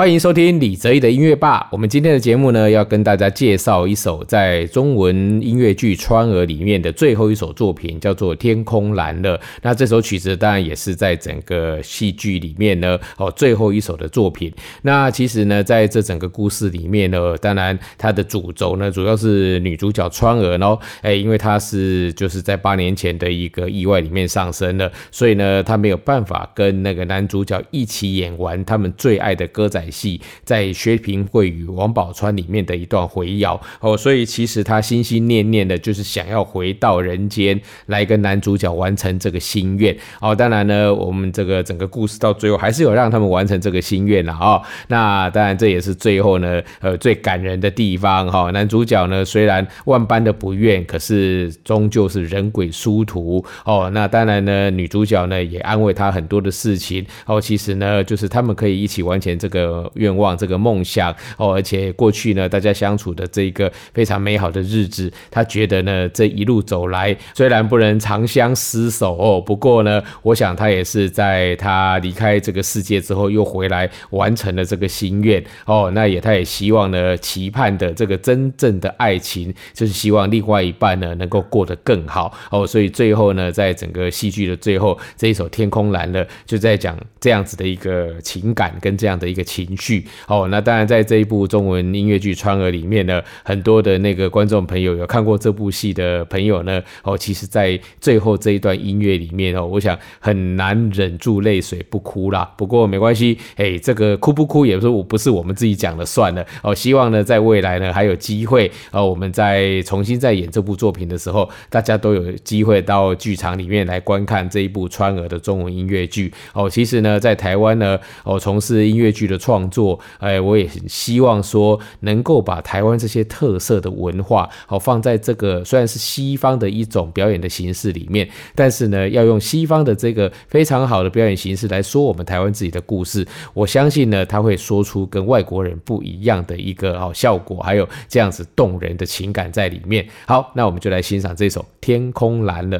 欢迎收听李泽毅的音乐吧。我们今天的节目呢，要跟大家介绍一首在中文音乐剧《川儿》里面的最后一首作品，叫做《天空蓝了》。那这首曲子当然也是在整个戏剧里面呢，哦，最后一首的作品。那其实呢，在这整个故事里面呢，当然它的主轴呢，主要是女主角川儿哦，哎，因为她是就是在八年前的一个意外里面上升了，所以呢，她没有办法跟那个男主角一起演完他们最爱的歌仔。戏在薛平贵与王宝钏里面的一段回谣哦，所以其实他心心念念的就是想要回到人间来跟男主角完成这个心愿哦。当然呢，我们这个整个故事到最后还是有让他们完成这个心愿了哦。那当然这也是最后呢，呃，最感人的地方哈。男主角呢虽然万般的不愿，可是终究是人鬼殊途哦。那当然呢，女主角呢也安慰他很多的事情哦。其实呢，就是他们可以一起完成这个。呃愿望这个梦想哦，而且过去呢，大家相处的这个非常美好的日子，他觉得呢，这一路走来虽然不能长相厮守哦，不过呢，我想他也是在他离开这个世界之后又回来完成了这个心愿哦。那也他也希望呢，期盼的这个真正的爱情，就是希望另外一半呢能够过得更好哦。所以最后呢，在整个戏剧的最后这一首《天空蓝了》，就在讲这样子的一个情感跟这样的一个情。情绪哦，那当然，在这一部中文音乐剧《川儿》里面呢，很多的那个观众朋友有看过这部戏的朋友呢，哦，其实，在最后这一段音乐里面哦，我想很难忍住泪水不哭啦。不过没关系，哎，这个哭不哭也不是我不是我们自己讲了算了哦。希望呢，在未来呢，还有机会哦，我们在重新再演这部作品的时候，大家都有机会到剧场里面来观看这一部《川儿》的中文音乐剧哦。其实呢，在台湾呢，哦，从事音乐剧的创创作，哎，我也很希望说能够把台湾这些特色的文化，好放在这个虽然是西方的一种表演的形式里面，但是呢，要用西方的这个非常好的表演形式来说我们台湾自己的故事，我相信呢，他会说出跟外国人不一样的一个好效果，还有这样子动人的情感在里面。好，那我们就来欣赏这首《天空蓝了》。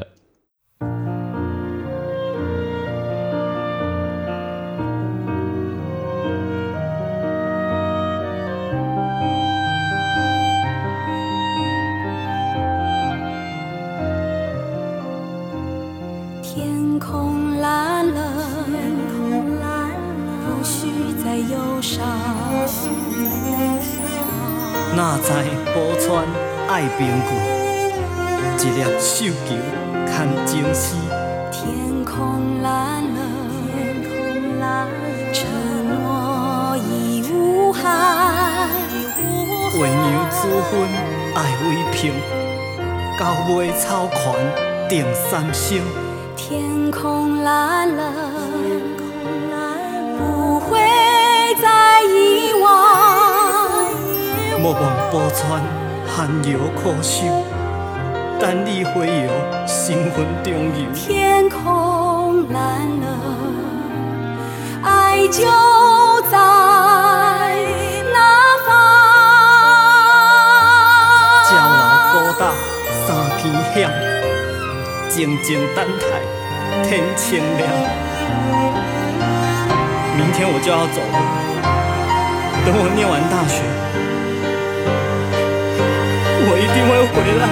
天空蓝了，天空蓝了，不需再忧伤。那知宝钏爱冰，玉一粒绣球堪情丝。天空蓝了，天空蓝了，承诺已无憾。月娘子粉爱为平，交杯草权定三生。天空蓝了，不会再遗忘。莫忘宝川寒窑苦守，等你回游新婚中游。天空蓝了，爱就在那方。朝老孤搭三更响，静静等待天清亮。明天我就要走了，等我念完大学。我一定会回来。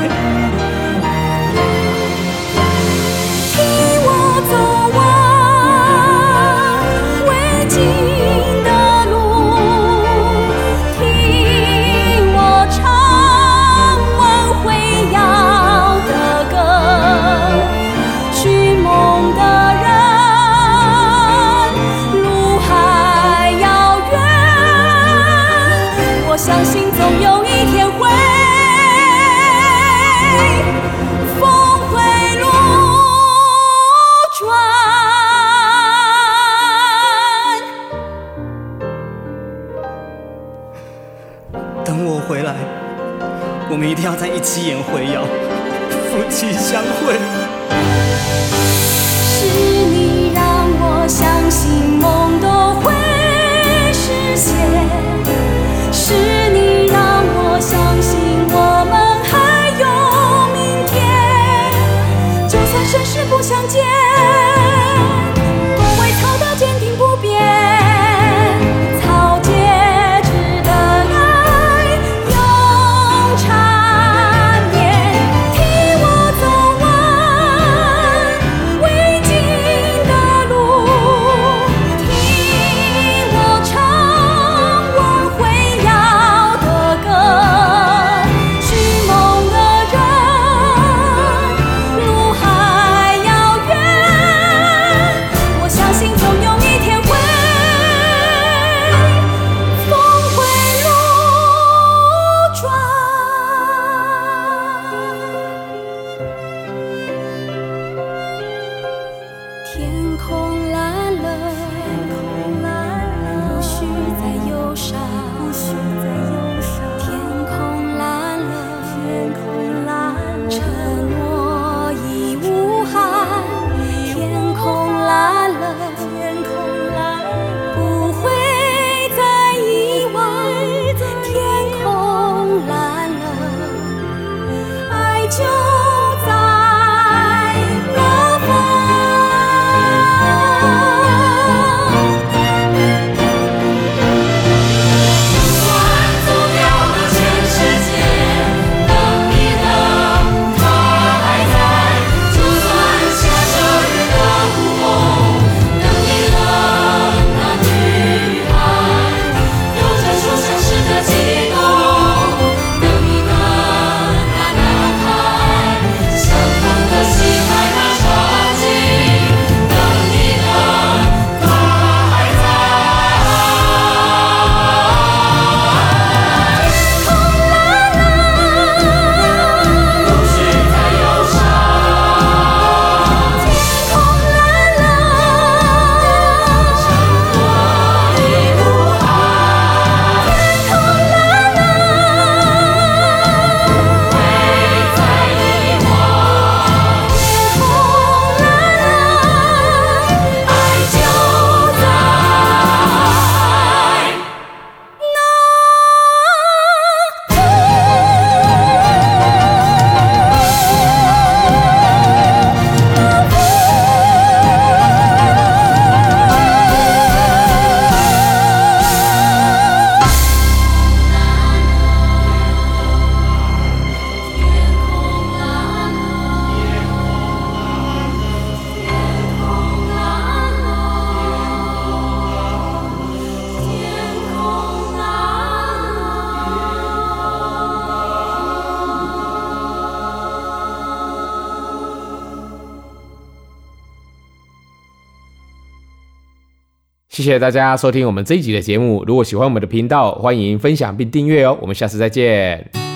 一起宴会，要夫妻相会。是你让我相信梦都会实现，是你让我相信我们还有明天。就算生世不相见。谢谢大家收听我们这一集的节目。如果喜欢我们的频道欢迎分享并订阅哦。我们下次再见。